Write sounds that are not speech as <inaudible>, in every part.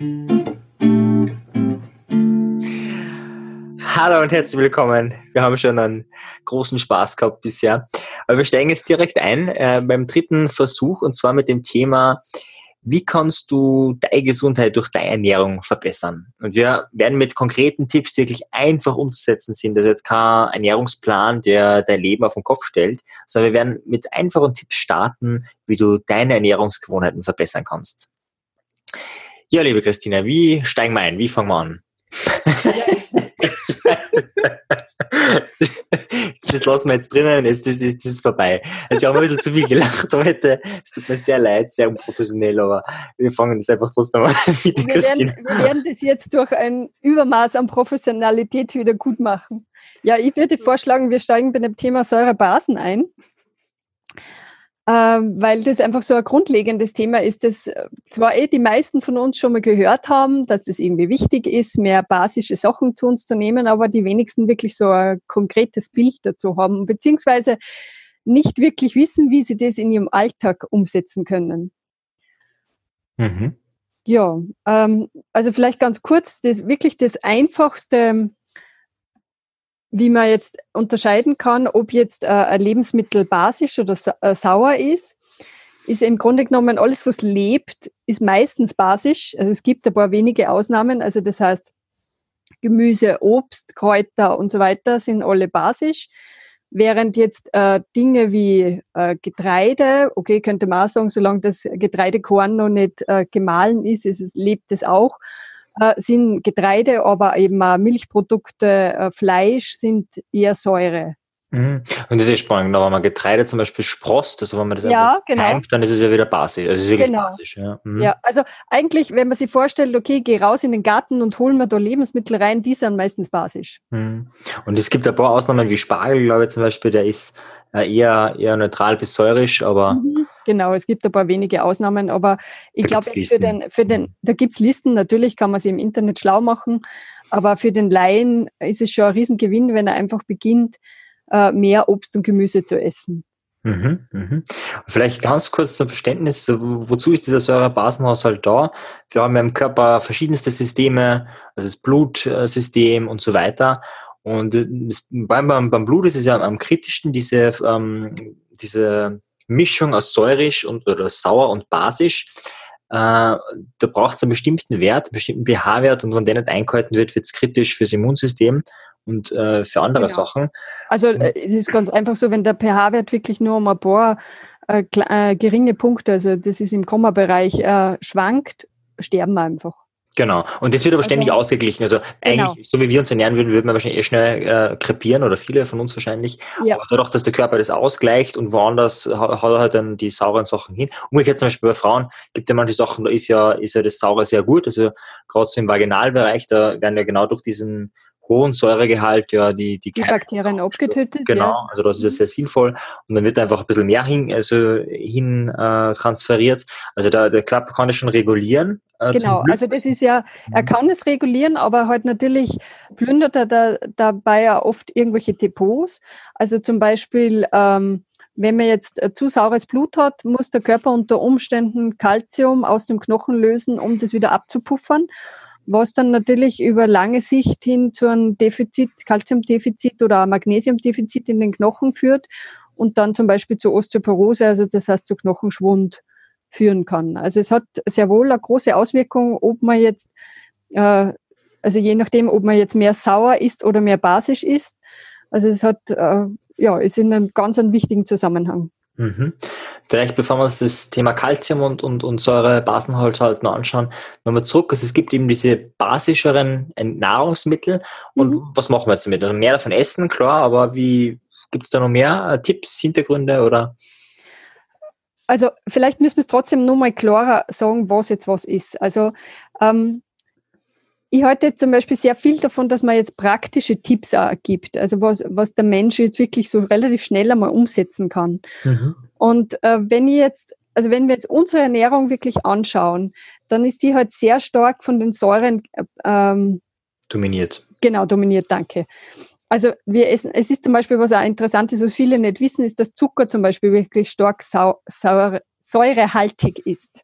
Hallo und herzlich willkommen. Wir haben schon einen großen Spaß gehabt bisher. Aber wir steigen jetzt direkt ein äh, beim dritten Versuch und zwar mit dem Thema, wie kannst du deine Gesundheit durch deine Ernährung verbessern? Und wir werden mit konkreten Tipps, die wirklich einfach umzusetzen sind. Das ist jetzt kein Ernährungsplan, der dein Leben auf den Kopf stellt, sondern wir werden mit einfachen Tipps starten, wie du deine Ernährungsgewohnheiten verbessern kannst. Ja, liebe Christina, wie steigen wir ein? Wie fangen wir an? <laughs> das lassen wir jetzt drinnen, jetzt ist es ist vorbei. Also ich habe ein bisschen zu viel gelacht heute. Es tut mir sehr leid, sehr unprofessionell, aber wir fangen das einfach trotzdem an <laughs> mit wir Christine. Werden, wir werden das jetzt durch ein Übermaß an Professionalität wieder gut machen. Ja, ich würde vorschlagen, wir steigen bei dem Thema Säurebasen ein weil das einfach so ein grundlegendes Thema ist, das äh, zwar eh die meisten von uns schon mal gehört haben, dass das irgendwie wichtig ist, mehr basische Sachen zu uns zu nehmen, aber die wenigsten wirklich so ein konkretes Bild dazu haben, beziehungsweise nicht wirklich wissen, wie sie das in ihrem Alltag umsetzen können. Mhm. Ja, ähm, also vielleicht ganz kurz, das wirklich das einfachste wie man jetzt unterscheiden kann, ob jetzt äh, ein Lebensmittel basisch oder äh, sauer ist, ist im Grunde genommen alles, was lebt, ist meistens basisch. Also es gibt ein paar wenige Ausnahmen. Also das heißt, Gemüse, Obst, Kräuter und so weiter sind alle basisch. Während jetzt äh, Dinge wie äh, Getreide, okay, könnte man auch sagen, solange das Getreidekorn noch nicht äh, gemahlen ist, ist es, lebt es auch äh, sind Getreide, aber eben auch Milchprodukte, äh, Fleisch sind eher Säure. Mhm. Und das ist spannend, wenn man Getreide zum Beispiel sprost, also wenn man das ja, einfach genau. Heimt, dann ist es ja wieder basisch. Also es ist wirklich genau. basisch. Ja. Mhm. ja, also eigentlich, wenn man sich vorstellt, okay, geh raus in den Garten und holen wir da Lebensmittel rein, die sind meistens basisch. Mhm. Und es gibt ein paar Ausnahmen wie Spargel, glaube ich zum Beispiel, der ist eher, eher neutral bis säurisch, aber. Mhm, genau, es gibt ein paar wenige Ausnahmen, aber ich glaube, für den, für den, da gibt es Listen, natürlich kann man sie im Internet schlau machen, aber für den Laien ist es schon ein Riesengewinn, wenn er einfach beginnt, äh, mehr Obst und Gemüse zu essen. Mhm, mhm. Vielleicht ganz kurz zum Verständnis, wozu ist dieser Säurebasenhaushalt da? Wir haben im Körper verschiedenste Systeme, also das Blutsystem und so weiter. Und das, beim, beim Blut ist es ja am kritischsten, diese, ähm, diese Mischung aus säurisch und oder sauer und basisch. Äh, da braucht es einen bestimmten Wert, einen bestimmten pH-Wert und wenn der nicht eingehalten wird, wird es kritisch fürs Immunsystem und äh, für andere genau. Sachen. Also äh, es ist ganz einfach so, wenn der pH-Wert wirklich nur um ein paar äh, äh, geringe Punkte, also das ist im Komma-Bereich, schwankt, sterben wir einfach. Genau. Und das wird aber ständig also, ausgeglichen. Also eigentlich, genau. so wie wir uns ernähren würden, würden wir wahrscheinlich eh schnell äh, krepieren oder viele von uns wahrscheinlich. Ja. Aber dadurch, dass der Körper das ausgleicht und woanders haut er halt dann die sauren Sachen hin. Umgekehrt zum Beispiel bei Frauen gibt es ja manche Sachen, da ist ja, ist ja das Saure sehr gut. Also gerade so im Vaginalbereich, da werden ja genau durch diesen hohen Säuregehalt ja die, die, die Bakterien abgetötet. Genau, ja. also das ist ja sehr sinnvoll. Und dann wird einfach ein bisschen mehr hin, also hin äh, transferiert. Also der, der Körper kann es schon regulieren. Äh, genau, also das ist ja, er kann es regulieren, aber halt natürlich plündert er da, dabei ja oft irgendwelche Depots. Also zum Beispiel, ähm, wenn man jetzt zu saures Blut hat, muss der Körper unter Umständen Kalzium aus dem Knochen lösen, um das wieder abzupuffern was dann natürlich über lange Sicht hin zu einem Defizit, Kalziumdefizit oder Magnesiumdefizit in den Knochen führt und dann zum Beispiel zu Osteoporose, also das heißt zu Knochenschwund führen kann. Also es hat sehr wohl eine große Auswirkung, ob man jetzt, äh, also je nachdem, ob man jetzt mehr sauer ist oder mehr basisch ist. Also es hat, äh, ja, ist in einem ganz einen wichtigen Zusammenhang. Mhm. Vielleicht bevor wir uns das Thema Kalzium und, und, und Säure-Basenholz halt noch anschauen, nochmal zurück. Also es gibt eben diese basischeren Nahrungsmittel. Und mhm. was machen wir jetzt damit? Also mehr davon essen, klar, aber wie gibt es da noch mehr äh, Tipps, Hintergründe oder? Also vielleicht müssen wir es trotzdem nur mal klarer sagen, was jetzt was ist. Also ähm, ich halte zum Beispiel sehr viel davon, dass man jetzt praktische Tipps auch gibt, also was, was der Mensch jetzt wirklich so relativ schnell einmal umsetzen kann. Mhm. Und äh, wenn ich jetzt, also wenn wir jetzt unsere Ernährung wirklich anschauen, dann ist die halt sehr stark von den Säuren äh, ähm, dominiert. Genau, dominiert, danke. Also wir essen, es ist zum Beispiel, was auch interessant ist, was viele nicht wissen, ist, dass Zucker zum Beispiel wirklich stark sau, sauer, säurehaltig ist.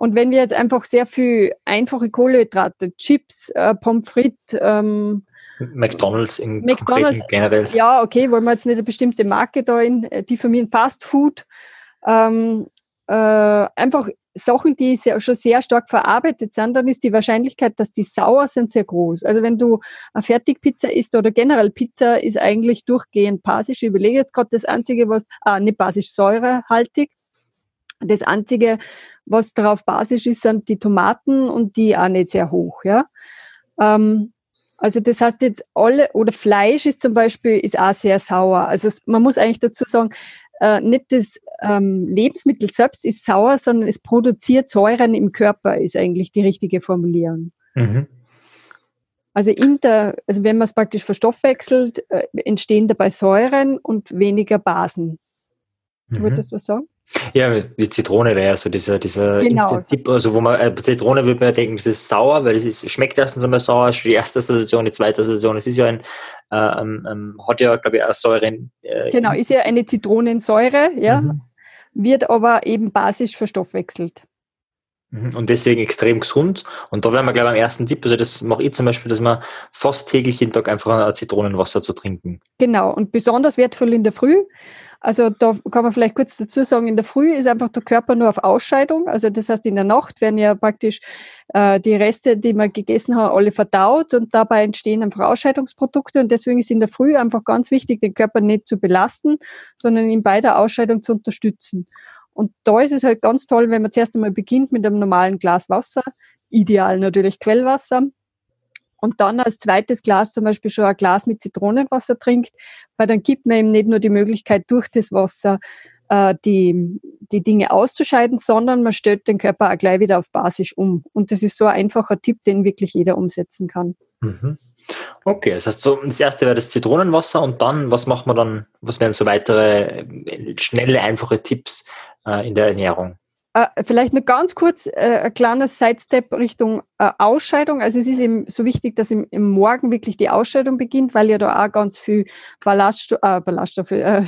Und wenn wir jetzt einfach sehr viel einfache Kohlenhydrate, Chips, äh, Pommes frites, ähm, McDonalds in McDonald's, generell. Ja, okay, wollen wir jetzt nicht eine bestimmte Marke da in, äh, die für mich Fast Food, ähm, äh, einfach Sachen, die sehr, schon sehr stark verarbeitet sind, dann ist die Wahrscheinlichkeit, dass die sauer sind, sehr groß. Also wenn du eine Fertigpizza isst oder generell Pizza ist eigentlich durchgehend basisch. Ich überlege jetzt gerade das Einzige, was, ah, nicht basisch, säurehaltig. Das Einzige, was darauf basisch ist, sind die Tomaten und die auch nicht sehr hoch, ja. Ähm, also das heißt jetzt alle, oder Fleisch ist zum Beispiel, ist auch sehr sauer. Also man muss eigentlich dazu sagen, äh, nicht das ähm, Lebensmittel selbst ist sauer, sondern es produziert Säuren im Körper, ist eigentlich die richtige Formulierung. Mhm. Also der, also wenn man es praktisch verstoffwechselt, äh, entstehen dabei Säuren und weniger Basen. Du mhm. würdest was sagen? Ja, die Zitrone wäre ja so dieser, dieser genau. Instant-Tipp. Also, wo man, äh, Zitrone würde man ja denken, es ist sauer, weil es ist, schmeckt erstens einmal sauer, ist die erste Assoziation, die zweite Assoziation. Es ist ja ein, äh, ähm, ähm hat ja, glaube ich, auch Säure. Äh, genau, ist ja eine Zitronensäure, ja, mhm. wird aber eben basisch verstoffwechselt. Mhm, und deswegen extrem gesund. Und da wären wir, glaube ich, am ersten Tipp, also das mache ich zum Beispiel, dass man fast täglich jeden Tag einfach ein Zitronenwasser zu trinken. Genau, und besonders wertvoll in der Früh. Also da kann man vielleicht kurz dazu sagen, in der Früh ist einfach der Körper nur auf Ausscheidung. Also das heißt, in der Nacht werden ja praktisch äh, die Reste, die man gegessen hat, alle verdaut und dabei entstehen einfach Ausscheidungsprodukte. Und deswegen ist in der Früh einfach ganz wichtig, den Körper nicht zu belasten, sondern ihn bei der Ausscheidung zu unterstützen. Und da ist es halt ganz toll, wenn man zuerst einmal beginnt mit einem normalen Glas Wasser, ideal natürlich Quellwasser, und dann als zweites Glas zum Beispiel schon ein Glas mit Zitronenwasser trinkt, weil dann gibt man ihm nicht nur die Möglichkeit, durch das Wasser äh, die, die Dinge auszuscheiden, sondern man stellt den Körper auch gleich wieder auf Basis um. Und das ist so ein einfacher Tipp, den wirklich jeder umsetzen kann. Mhm. Okay, das heißt, so, das erste wäre das Zitronenwasser und dann, was macht man dann, was wären so weitere äh, schnelle, einfache Tipps äh, in der Ernährung? Äh, vielleicht nur ganz kurz äh, ein kleiner Sidestep Richtung äh, Ausscheidung. Also es ist eben so wichtig, dass im, im, Morgen wirklich die Ausscheidung beginnt, weil ja da auch ganz viel Ballaststo äh, Ballaststoffe, äh,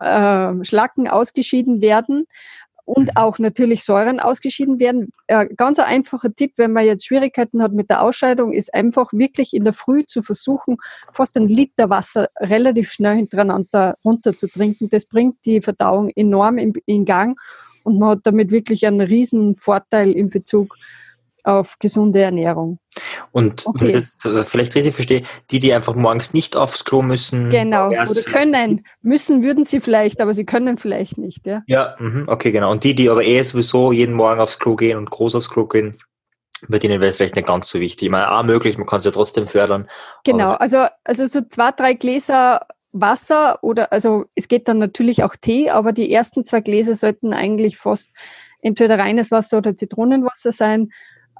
äh, Schlacken ausgeschieden werden und mhm. auch natürlich Säuren ausgeschieden werden. Ganz ein einfacher Tipp, wenn man jetzt Schwierigkeiten hat mit der Ausscheidung, ist einfach wirklich in der Früh zu versuchen, fast ein Liter Wasser relativ schnell hintereinander runter zu trinken. Das bringt die Verdauung enorm in, in Gang und man hat damit wirklich einen riesen Vorteil in Bezug auf gesunde Ernährung. Und okay. wenn ich jetzt äh, vielleicht richtig verstehe, die, die einfach morgens nicht aufs Klo müssen. Genau, oder können. Müssen würden sie vielleicht, aber sie können vielleicht nicht. Ja, ja mhm, okay, genau. Und die, die aber eh sowieso jeden Morgen aufs Klo gehen und groß aufs Klo gehen, bei denen wäre es vielleicht nicht ganz so wichtig. Ich meine, auch möglich, man kann es ja trotzdem fördern. Genau, also, also so zwei, drei Gläser Wasser oder, also es geht dann natürlich auch Tee, aber die ersten zwei Gläser sollten eigentlich fast entweder reines Wasser oder Zitronenwasser sein,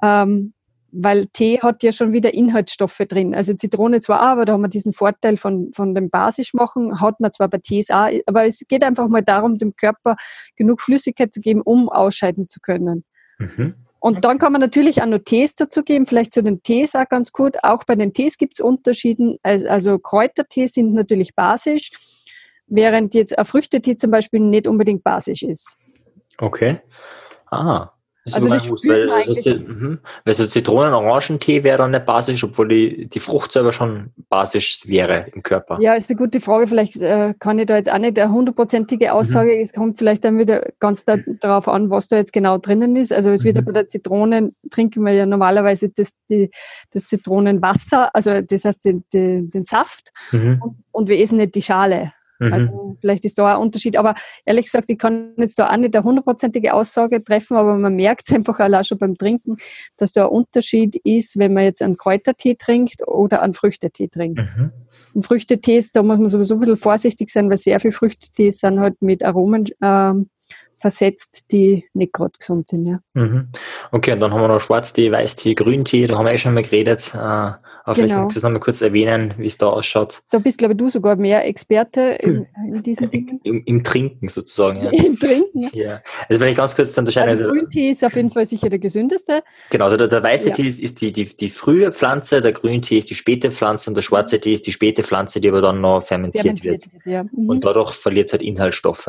ähm, weil Tee hat ja schon wieder Inhaltsstoffe drin. Also Zitrone zwar auch, aber da haben wir diesen Vorteil von, von dem Basischmachen, hat man zwar bei Tees auch, aber es geht einfach mal darum, dem Körper genug Flüssigkeit zu geben, um ausscheiden zu können. Mhm. Und dann kann man natürlich auch noch Tees dazugeben, vielleicht zu den Tees auch ganz gut. Auch bei den Tees gibt es Unterschieden. Also Kräutertees sind natürlich basisch, während jetzt ein Früchtetee zum Beispiel nicht unbedingt basisch ist. Okay. Ah, also das muss, weil, also, mhm. weil so Zitronen-Orangentee wäre dann nicht basisch, obwohl die, die Frucht selber schon basisch wäre im Körper. Ja, ist eine gute Frage. Vielleicht äh, kann ich da jetzt auch nicht eine hundertprozentige mhm. Aussage. Mhm. Es kommt vielleicht dann wieder ganz da, darauf an, was da jetzt genau drinnen ist. Also es wird mhm. bei der Zitrone, trinken wir ja normalerweise das, die, das Zitronenwasser, also das heißt den, den, den Saft mhm. und, und wir essen nicht die Schale. Mhm. Also vielleicht ist da ein Unterschied. Aber ehrlich gesagt, ich kann jetzt da auch nicht eine hundertprozentige Aussage treffen, aber man merkt es einfach auch schon beim Trinken, dass da ein Unterschied ist, wenn man jetzt einen Kräutertee trinkt oder einen Früchtetee trinkt. Mhm. Und Früchtetees, da muss man sowieso ein bisschen vorsichtig sein, weil sehr viele Früchtetees sind halt mit Aromen ähm, versetzt, die nicht gerade gesund sind. Ja. Mhm. Okay, und dann haben wir noch Schwarztee, Weißtee, Grüntee, da haben wir eh schon mal geredet. Äh, Aber genau. vielleicht magst du es nochmal kurz erwähnen, wie es da ausschaut. Da bist, glaube ich, du sogar mehr Experte in, in diesen Dingen. Im, Im, Trinken sozusagen. Ja. <laughs> Im Trinken, ja. ja. Also wenn ich ganz kurz unterscheiden. Also, also Grüntee ist auf jeden Fall sicher der gesündeste. Genau, also der, der weiße ja. Tee ist, ist die, die, die frühe Pflanze, der Grüntee ist die späte Pflanze und der schwarze Tee ist die späte Pflanze, die aber dann noch fermentiert, fermentiert wird. Ja. Mhm. Und dadurch verliert es halt Inhaltsstoffe.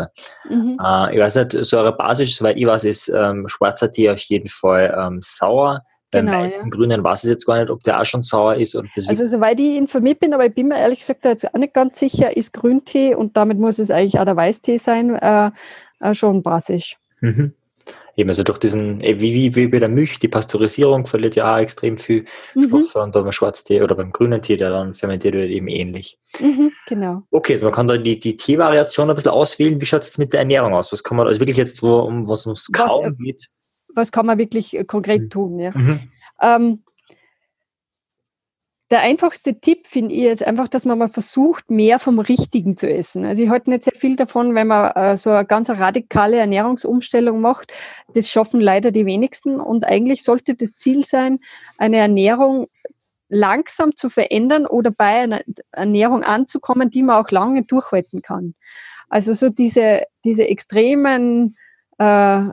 Mhm. Äh, ich weiß nicht, so eine Basis, soweit ich weiß, ist ähm, schwarzer Tee auf jeden Fall ähm, sauer beim genau, meisten ja. Grünen weiß ich jetzt gar nicht, ob der auch schon sauer ist. Also soweit ich informiert bin, aber ich bin mir ehrlich gesagt jetzt auch nicht ganz sicher, ist Grüntee und damit muss es eigentlich auch der Weißtee sein, äh, äh, schon basisch. Mhm. Eben, also durch diesen, wie, wie, wie bei der Milch, die Pasteurisierung verliert ja auch extrem viel mhm. Stoffe und beim Schwarztee oder beim grünen Tee, der dann fermentiert wird, eben ähnlich. Mhm, genau. Okay, also man kann da die, die Teevariation ein bisschen auswählen. Wie schaut es jetzt mit der Ernährung aus? Was kann man, also wirklich jetzt, wo, um, was ums Kauen geht? Was kann man wirklich äh, konkret mhm. tun. Ja? Mhm. Ähm, der einfachste Tipp finde ich jetzt einfach, dass man mal versucht, mehr vom Richtigen zu essen. Also ich halte nicht sehr viel davon, wenn man äh, so eine ganz radikale Ernährungsumstellung macht. Das schaffen leider die wenigsten. Und eigentlich sollte das Ziel sein, eine Ernährung langsam zu verändern oder bei einer Ernährung anzukommen, die man auch lange durchhalten kann. Also so diese, diese extremen äh,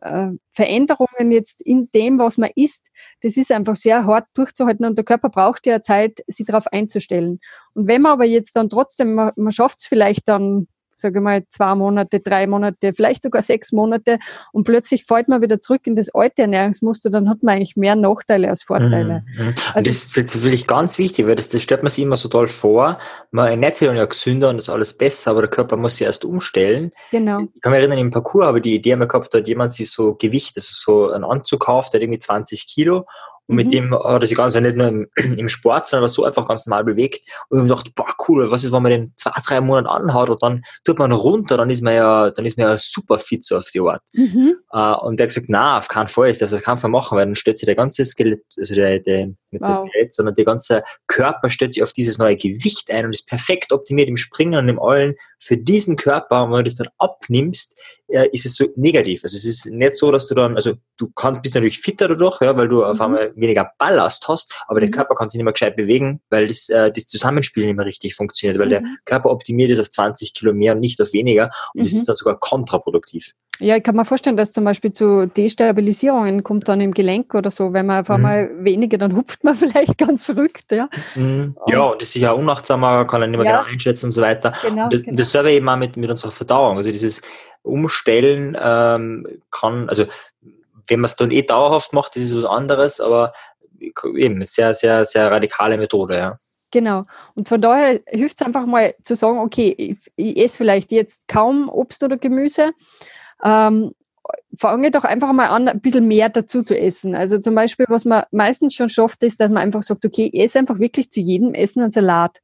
äh, Veränderungen jetzt in dem, was man isst, das ist einfach sehr hart durchzuhalten und der Körper braucht ja Zeit, sich darauf einzustellen. Und wenn man aber jetzt dann trotzdem, man, man schafft es vielleicht dann sage mal, zwei Monate, drei Monate, vielleicht sogar sechs Monate und plötzlich fällt man wieder zurück in das alte Ernährungsmuster, dann hat man eigentlich mehr Nachteile als Vorteile. Mhm. mhm. Also das, das finde ich ganz wichtig, weil das, das stellt man sich immer so toll vor. Man ernährt sich dann ja gesünder und ist alles besser, aber der Körper muss sich erst umstellen. Genau. Ich kann mich erinnern, im Parcours habe ich die Idee einmal gehabt, da hat jemand sich so Gewicht, also so einen Anzug kauft, der hat irgendwie 20 Kilo und mit mhm. dem hat er sich ganz nicht nur im, <clears throat> im Sport, sondern so einfach ganz normal bewegt. Und ich gedacht, boah, cool, was ist, wenn man den zwei, drei Monate anhaut und dann tut man runter, dann ist man ja, dann ist man ja super fit so auf die Art. Mhm. Uh, und der hat gesagt, na, auf keinen Fall, das darf auf keinen Fall machen, weil dann stellt sich der ganze Skelett, also der, der nicht wow. das Skelett, sondern der ganze Körper stellt sich auf dieses neue Gewicht ein und ist perfekt optimiert im Springen und im Allen für diesen Körper. Und wenn du das dann abnimmst, äh, ist es so negativ. Also es ist nicht so, dass du dann, also du kannst, bist natürlich fitter dadurch, ja, weil du mhm. auf einmal weniger Ballast hast, aber mhm. der Körper kann sich nicht mehr gescheit bewegen, weil das, äh, das Zusammenspiel nicht mehr richtig funktioniert, weil mhm. der Körper optimiert ist auf 20 Kilo mehr und nicht auf weniger und es ist mhm. dann sogar kontraproduktiv. Ja, ich kann mir vorstellen, dass zum Beispiel zu Destabilisierungen kommt dann im Gelenk oder so, wenn man auf mhm. einmal mhm. weniger, dann hupft man <laughs> vielleicht ganz verrückt, ja. Mhm. Ja, und ist sicher unachtsamer, kann er nicht mehr ja. genau einschätzen und so weiter. Genau, und das, genau. das selber eben auch mit, mit unserer Verdauung. Also dieses Umstellen ähm, kann, also wenn man es dann eh dauerhaft macht, das ist was anderes, aber eben sehr, sehr, sehr radikale Methode, ja. Genau. Und von daher hilft es einfach mal zu sagen, okay, ich, ich esse vielleicht jetzt kaum Obst oder Gemüse, ähm, fange doch einfach mal an, ein bisschen mehr dazu zu essen. Also zum Beispiel, was man meistens schon schafft, ist, dass man einfach sagt, okay, ich esse einfach wirklich zu jedem Essen einen Salat.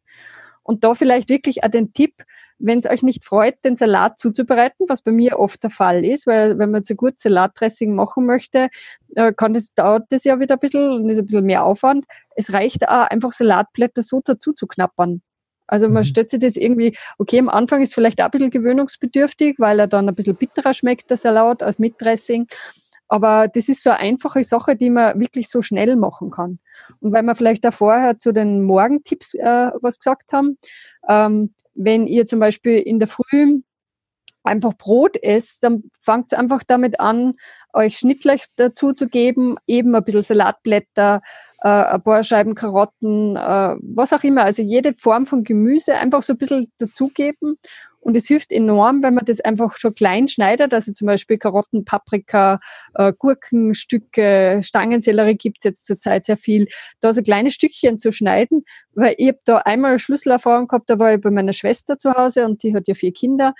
Und da vielleicht wirklich auch den Tipp, wenn es euch nicht freut, den Salat zuzubereiten, was bei mir oft der Fall ist, weil wenn man zu gut Salatdressing machen möchte, äh, kann das, dauert das ja wieder ein bisschen und ist ein bisschen mehr Aufwand. Es reicht auch einfach Salatblätter so dazu zu knappern. Also man mhm. stellt sich das irgendwie, okay, am Anfang ist vielleicht auch ein bisschen gewöhnungsbedürftig, weil er dann ein bisschen bitterer schmeckt, der Salat, als mit Dressing. Aber das ist so eine einfache Sache, die man wirklich so schnell machen kann. Und weil wir vielleicht da vorher zu den Morgentipps äh, was gesagt haben, ähm, wenn ihr zum Beispiel in der Früh einfach Brot esst, dann fangt einfach damit an, euch Schnittlech dazu zu geben, eben ein bisschen Salatblätter, äh, ein paar Scheiben Karotten, äh, was auch immer. Also jede Form von Gemüse einfach so ein bisschen dazugeben. Und es hilft enorm, wenn man das einfach schon klein schneidet, also zum Beispiel Karotten, Paprika, äh, Gurkenstücke, Stangensellerie gibt's jetzt zurzeit sehr viel, da so kleine Stückchen zu schneiden, weil ich habe da einmal eine Schlüsselerfahrung gehabt, da war ich bei meiner Schwester zu Hause und die hat ja vier Kinder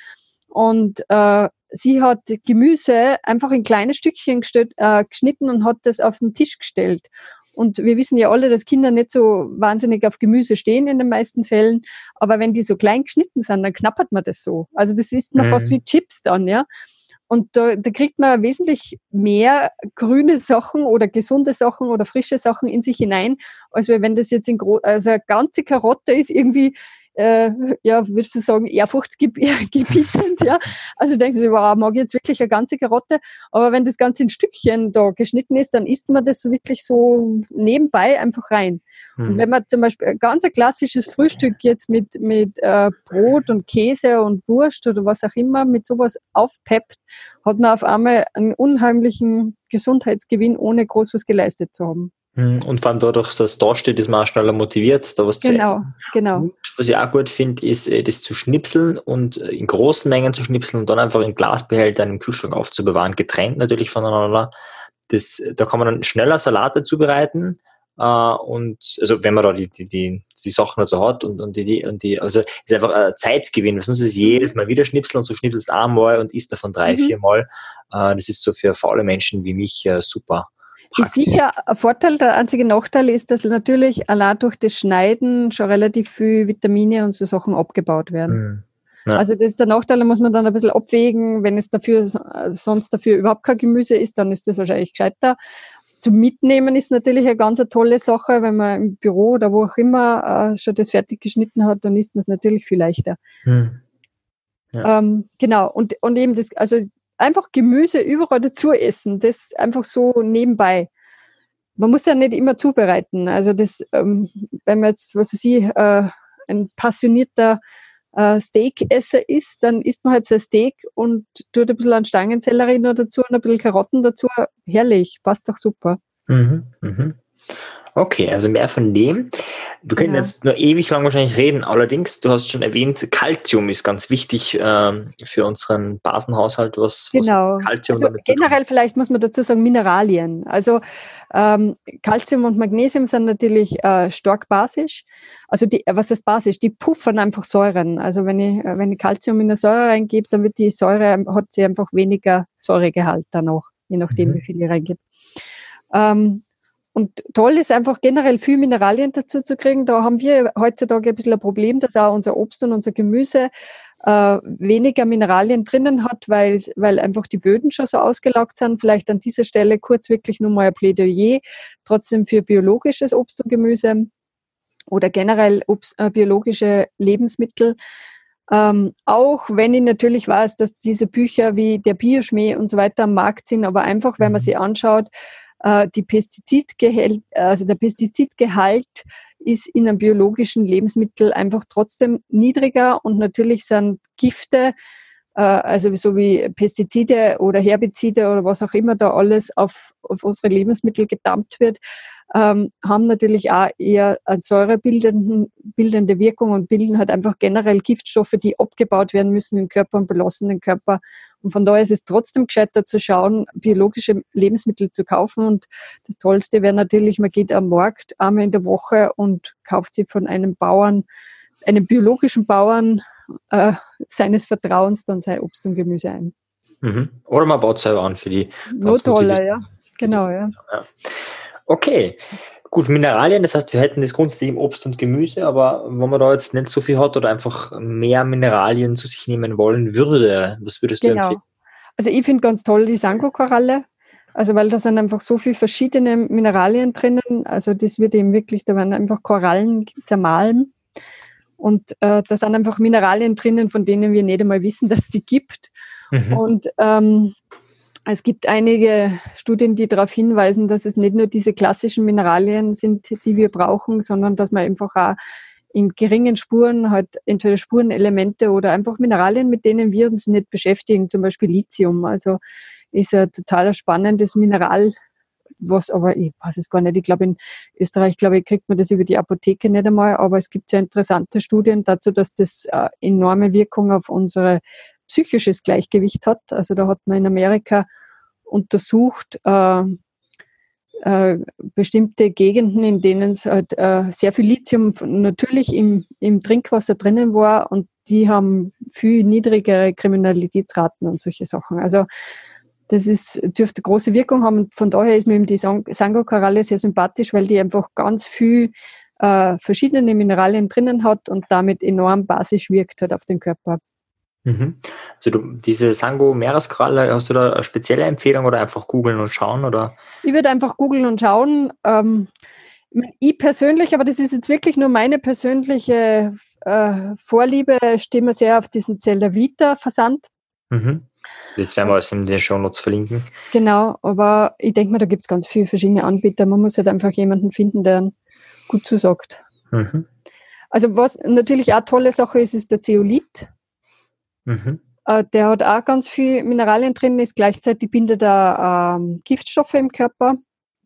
und äh, sie hat Gemüse einfach in kleine Stückchen äh, geschnitten und hat das auf den Tisch gestellt. Und wir wissen ja alle, dass Kinder nicht so wahnsinnig auf Gemüse stehen in den meisten Fällen. Aber wenn die so klein geschnitten sind, dann knappert man das so. Also das isst man mhm. fast wie Chips dann, ja. Und da, da kriegt man wesentlich mehr grüne Sachen oder gesunde Sachen oder frische Sachen in sich hinein, als wenn das jetzt in also eine ganze Karotte ist irgendwie äh, ja, würde ich sagen, ehrfurchtsgebietend, <laughs> ja. Also denken Sie, wow, mag ich jetzt wirklich eine ganze Karotte? Aber wenn das Ganze in Stückchen da geschnitten ist, dann isst man das wirklich so nebenbei einfach rein. Mhm. Und wenn man zum Beispiel ein ganz ein klassisches Frühstück jetzt mit, mit äh, Brot und Käse und Wurst oder was auch immer mit sowas aufpeppt, hat man auf einmal einen unheimlichen Gesundheitsgewinn, ohne groß was geleistet zu haben. Hm, und vor allem dadurch, dass da steht, ist man auch schneller motiviert, da was genau, zu essen. Genau, genau. Was ich auch gut finde, ist, äh, das zu schnipseln und äh, in großen Mengen zu schnipseln und dann einfach in Glasbehälter im Kühlschrank aufzubewahren, getrennt natürlich voneinander. Das, da kann man dann schneller Salate zubereiten. Uh, und also wenn man da die, die, die, die Sachen also hat und, und die, die, und die, also ist einfach ein Zeitgewinn, weil sonst ist es jedes Mal wieder schnipseln und so schnipselst einmal und isst davon drei, mhm. vier Mal. Uh, das ist so für faule Menschen wie mich uh, super. Ist sicher ein Vorteil. Der einzige Nachteil ist, dass natürlich allein durch das Schneiden schon relativ viel Vitamine und so Sachen abgebaut werden. Mhm. Ja. Also das ist der Nachteil, da muss man dann ein bisschen abwägen. Wenn es dafür sonst dafür überhaupt kein Gemüse ist, dann ist das wahrscheinlich gescheiter. Zum Mitnehmen ist natürlich eine ganz eine tolle Sache, wenn man im Büro oder wo auch immer äh, schon das fertig geschnitten hat, dann ist das natürlich viel leichter. Hm. Ja. Ähm, genau, und, und eben das, also einfach Gemüse überall dazu essen. Das einfach so nebenbei. Man muss ja nicht immer zubereiten. Also das, ähm, wenn man jetzt, was weiß ich, äh, ein passionierter äh, Steakesser ist, dann isst man halt sein Steak und tut ein bisschen an Stangensellerie noch dazu und ein bisschen Karotten dazu. Herrlich, passt doch super. Mhm, mhm. Okay, also mehr von dem. Wir können genau. jetzt nur ewig lang wahrscheinlich reden. Allerdings, du hast schon erwähnt, Kalzium ist ganz wichtig ähm, für unseren Basenhaushalt. Was, genau. Kalzium also generell vielleicht muss man dazu sagen Mineralien. Also ähm, Calcium und Magnesium sind natürlich äh, stark basisch. Also die, was ist basisch? Die puffern einfach Säuren. Also wenn ich äh, wenn ich Calcium in eine Säure reingebe, dann wird die Säure hat sie einfach weniger Säuregehalt dann auch, je nachdem mhm. wie viel ich reingebe. Ähm, und toll ist einfach generell viel Mineralien dazu zu kriegen. Da haben wir heutzutage ein bisschen ein Problem, dass auch unser Obst und unser Gemüse äh, weniger Mineralien drinnen hat, weil, weil einfach die Böden schon so ausgelaugt sind. Vielleicht an dieser Stelle kurz wirklich nur mal ein Plädoyer, trotzdem für biologisches Obst und Gemüse oder generell Obst, äh, biologische Lebensmittel. Ähm, auch wenn ich natürlich weiß, dass diese Bücher wie der Bioschmäh und so weiter am Markt sind, aber einfach, wenn man mhm. sie anschaut, die Pestizidgehalt, also der Pestizidgehalt ist in einem biologischen Lebensmittel einfach trotzdem niedriger und natürlich sind Gifte, äh, also so wie Pestizide oder Herbizide oder was auch immer da alles auf, auf unsere Lebensmittel gedammt wird, ähm, haben natürlich auch eher eine säurebildende Wirkung und bilden halt einfach generell Giftstoffe, die abgebaut werden müssen im Körper und belassen den Körper. Und von daher ist es trotzdem gescheiter zu schauen, biologische Lebensmittel zu kaufen. Und das Tollste wäre natürlich, man geht am Markt einmal in der Woche und kauft sie von einem Bauern, einem biologischen Bauern äh, seines Vertrauens dann sein Obst und Gemüse ein. Mhm. Oder man baut selber an für die. Nur toller, ja. Genau, ja. ja. Okay. Gut, Mineralien, das heißt, wir hätten das grundsätzlich im Obst und Gemüse, aber wenn man da jetzt nicht so viel hat oder einfach mehr Mineralien zu sich nehmen wollen würde, was würdest du genau. empfehlen? Also ich finde ganz toll die Sango-Koralle, also weil da sind einfach so viele verschiedene Mineralien drinnen, also das wird eben wirklich, da werden einfach Korallen zermahlen und äh, da sind einfach Mineralien drinnen, von denen wir nicht einmal wissen, dass es die gibt. Mhm. Und ähm, es gibt einige Studien, die darauf hinweisen, dass es nicht nur diese klassischen Mineralien sind, die wir brauchen, sondern dass man einfach auch in geringen Spuren halt entweder Spurenelemente oder einfach Mineralien, mit denen wir uns nicht beschäftigen, zum Beispiel Lithium. Also ist ein total spannendes Mineral, was aber, ich weiß es gar nicht, ich glaube in Österreich, glaube ich, kriegt man das über die Apotheke nicht einmal, aber es gibt ja interessante Studien dazu, dass das äh, enorme Wirkung auf unser psychisches Gleichgewicht hat. Also da hat man in Amerika untersucht, äh, äh, bestimmte Gegenden, in denen es halt äh, sehr viel Lithium natürlich im, im Trinkwasser drinnen war und die haben viel niedrigere Kriminalitätsraten und solche Sachen. Also das ist, dürfte große Wirkung haben. Von daher ist mir eben die Sango-Koralle sehr sympathisch, weil die einfach ganz viel äh, verschiedene Mineralien drinnen hat und damit enorm basisch wirkt halt auf den Körper. Mhm. Also du, diese Sango Meereskralle, hast du da eine spezielle Empfehlung oder einfach googeln und schauen? Oder? Ich würde einfach googeln und schauen. Ähm, Ich persönlich, aber das ist jetzt wirklich nur meine persönliche äh, Vorliebe, stehe mir sehr auf diesen Zeller Vita Versand. Mhm. Das werden wir alles in den Show Notes verlinken. Genau, aber ich denke mal, da gibt es ganz viele verschiedene Anbieter. Man muss halt einfach jemanden finden, der gut zusagt. Mhm. Also was natürlich auch eine tolle Sache ist, ist der Zeolit. Mhm. Äh, der hat auch ganz viel Mineralien drin, ist gleichzeitig bindet er ähm, Giftstoffe im Körper.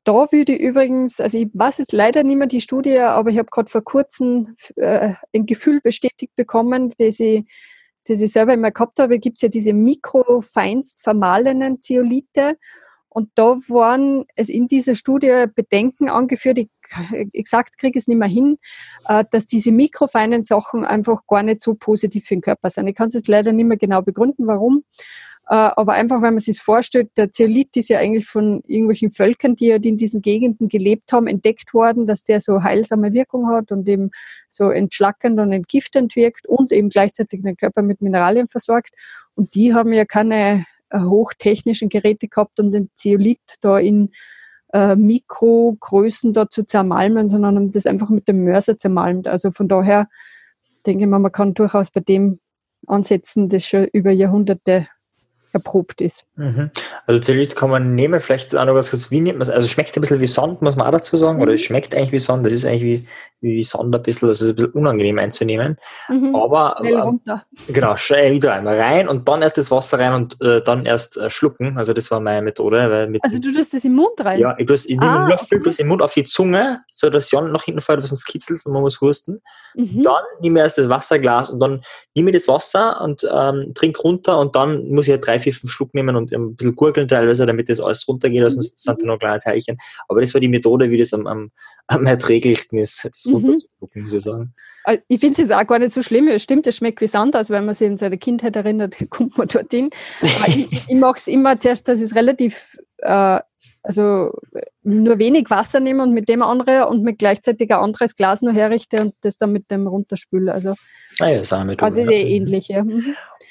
Da würde ich übrigens, also ich weiß es leider nicht mehr die Studie, aber ich habe gerade vor kurzem äh, ein Gefühl bestätigt bekommen, das ich, das ich selber immer gehabt habe. Gibt es ja diese mikrofeinst vermahlenen Zeolite und da waren es in dieser Studie Bedenken angeführt, ich, exakt kriege es nicht mehr hin, äh, dass diese mikrofeinen Sachen einfach gar nicht so positiv für den Körper sind. Ich kann es jetzt leider nicht mehr genau begründen, warum. Äh, aber einfach, wenn man sich vorstellt, der Zeolit ist ja eigentlich von irgendwelchen Völkern, die ja in diesen Gegenden gelebt haben, entdeckt worden, dass der so heilsame Wirkung hat und eben so entschlackend und entgiftend wirkt und eben gleichzeitig den Körper mit Mineralien versorgt. Und die haben ja keine hochtechnischen Geräte gehabt, um den Zeolit da in äh, Mikrogrößen da zu zermalmen, sondern haben das einfach mit dem Mörser zermalmt. Also von daher denke ich mal, man kann durchaus bei dem ansetzen, das schon über Jahrhunderte erprobt ist. Mhm. Also Zellulit kann man nehmen, vielleicht auch noch ganz kurz, wie nimmt man es? Also schmeckt ein bisschen wie Sand, muss man auch dazu sagen, mhm. oder es schmeckt eigentlich wie Sand, das ist eigentlich wie, wie Sand ein bisschen, also ein bisschen unangenehm einzunehmen. Mhm. Aber Schnell runter. genau, schnell wieder einmal rein und dann erst das Wasser rein und äh, dann erst äh, schlucken. Also das war meine Methode. also du tust das im Mund rein? Ja, ich tue es in ah, Löffel, okay. im Mund auf die Zunge, so dass Jan nach hinten fällt, sonst kitzelt und man muss husten. Mhm. Dann nehme ich erst das Wasserglas und dann nehme ich das Wasser und ähm, trinke runter und dann muss ich halt drei, vier, fünf Schluck nehmen und ein bisschen gurgeln teilweise, damit das alles runtergeht, also sonst sind da noch kleine Teilchen. Aber das war die Methode, wie das am, am, am erträglichsten ist, das mhm. runterzugucken, muss ich sagen. Äh, ich finde es auch gar nicht so schlimm. Es stimmt, es schmeckt wie Sand, also wenn man sich in seine Kindheit erinnert, <laughs> kommt man dorthin. Aber ich, ich mache es immer zuerst, dass es relativ äh, also nur wenig Wasser nehme und mit dem andere und mit gleichzeitig ein anderes Glas noch herrichte und das dann mit dem runterspüle. Also, ah ja, das ist also eh ähnlich. Ja.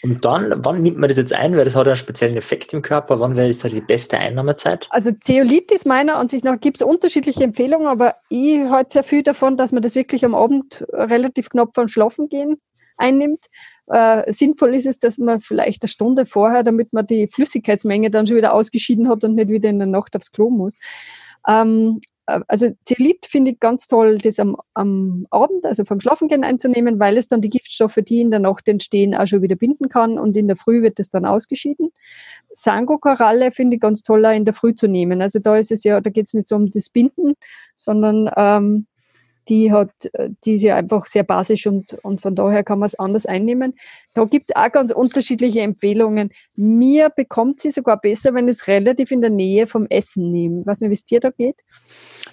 Und dann, wann nimmt man das jetzt ein? Weil das hat einen speziellen Effekt im Körper. Wann wäre das die beste Einnahmezeit? Also Zeolit ist meiner Ansicht nach, gibt es unterschiedliche Empfehlungen, aber ich halte sehr viel davon, dass man das wirklich am Abend relativ knapp vorm Schlafen gehen einnimmt. Äh, sinnvoll ist es, dass man vielleicht eine Stunde vorher, damit man die Flüssigkeitsmenge dann schon wieder ausgeschieden hat und nicht wieder in der Nacht aufs Klo muss. Ähm, äh, also Zelit finde ich ganz toll, das am, am Abend, also vom Schlafengehen einzunehmen, weil es dann die Giftstoffe, die in der Nacht entstehen, auch schon wieder binden kann und in der Früh wird es dann ausgeschieden. Sango-Koralle finde ich ganz toll, auch in der Früh zu nehmen. Also da ist es ja, da geht es nicht so um das Binden, sondern ähm, die hat, äh, die ist ja einfach sehr basisch und, und von daher kann man es anders einnehmen. Da gibt es auch ganz unterschiedliche Empfehlungen. Mir bekommt sie sogar besser, wenn ich es relativ in der Nähe vom Essen nehme. Was nicht, wie es dir da geht?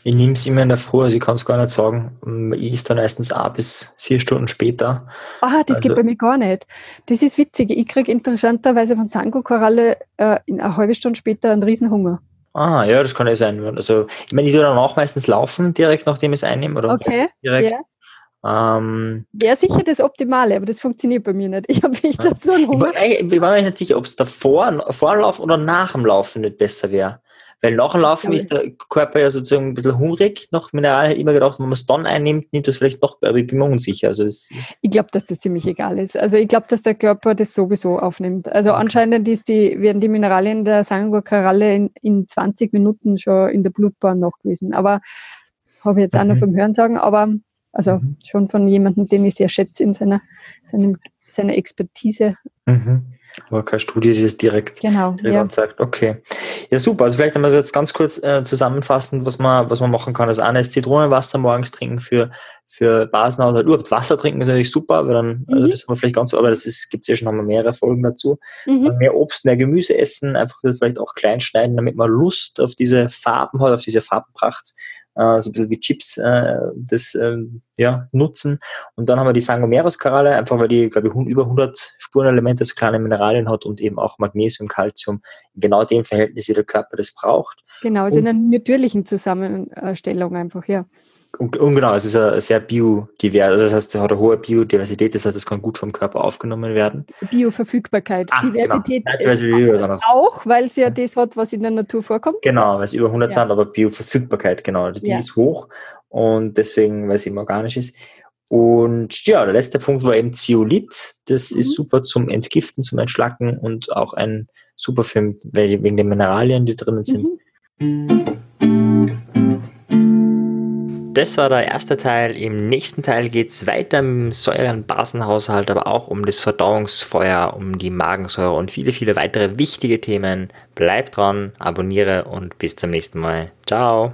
Ich nehme es immer in der Früh, also ich kann es gar nicht sagen. Ich esse dann meistens auch bis vier Stunden später. Ah, das also, geht bei mir gar nicht. Das ist witzig. Ich kriege interessanterweise von Sango-Koralle äh, in eine halbe Stunde später einen Riesenhunger. Ah, ja, das kann ja sein. Also, ich meine, ich tue dann auch meistens laufen, direkt nachdem ich es einnehme. Oder okay, direkt. Yeah. Ähm, Wäre sicher das Optimale, aber das funktioniert bei mir nicht. Ich habe nicht dazu einen Hunger. Ich, ich war mir nicht sicher, ob es davor, vor dem Laufen oder nach dem Laufen nicht besser wäre. Weil nach dem Laufen ist der Körper ja sozusagen ein bisschen hungrig nach Mineralien. Hätte immer gedacht, wenn man es dann einnimmt, nimmt das vielleicht doch, aber ich bin mir unsicher. Also ich glaube, dass das ziemlich egal ist. Also ich glaube, dass der Körper das sowieso aufnimmt. Also anscheinend ist die, werden die Mineralien der Sangokaralle in, in 20 Minuten schon in der Blutbahn nachgewiesen. Aber habe ich jetzt auch mhm. noch vom Hören sagen, aber also mhm. schon von jemandem, den ich sehr schätze in seiner, seinem, seiner Expertise. Mhm. Aber keine Studie, die das direkt, genau, direkt ja. sagt. Okay. Ja, super. Also vielleicht einmal jetzt ganz kurz äh, zusammenfassen, was man, was man machen kann. Das eine ist Zitronenwasser morgens trinken für, für Basenhaushalt. Überhaupt Wasser trinken ist natürlich super, weil dann, also mhm. also das haben wir vielleicht ganz, aber das gibt es ja schon wir mehrere Folgen dazu. Mhm. Mehr Obst, mehr Gemüse essen, einfach das vielleicht auch klein schneiden, damit man Lust auf diese Farben hat, auf diese Farbenpracht äh, so ein bisschen wie Chips äh, das äh, ja, nutzen. Und dann haben wir die Sangomeros-Karalle, einfach weil die, glaube ich, über 100 Spurenelemente, so kleine Mineralien hat und eben auch Magnesium, Calcium, in genau dem Verhältnis, wie der Körper das braucht. Genau, also in einer natürlichen Zusammenstellung einfach, ja. Und, und genau, es ist ein sehr biodivers, also das heißt, es hat eine hohe Biodiversität, das heißt, es kann gut vom Körper aufgenommen werden. Bioverfügbarkeit. Ah, Diversität genau. Diversität auch, weil es ja das hat, was in der Natur vorkommt. Genau, weil es über 100 ja. sind, aber Bioverfügbarkeit, genau, die ja. ist hoch und deswegen, weil es eben organisch ist. Und ja, der letzte Punkt war eben Zeolit. Das mhm. ist super zum Entgiften, zum Entschlacken und auch ein super Film, wegen den Mineralien, die drinnen sind. Mhm. Das war der erste Teil. Im nächsten Teil geht es weiter mit dem Säuren-Basenhaushalt, aber auch um das Verdauungsfeuer, um die Magensäure und viele, viele weitere wichtige Themen. Bleib dran, abonniere und bis zum nächsten Mal. Ciao.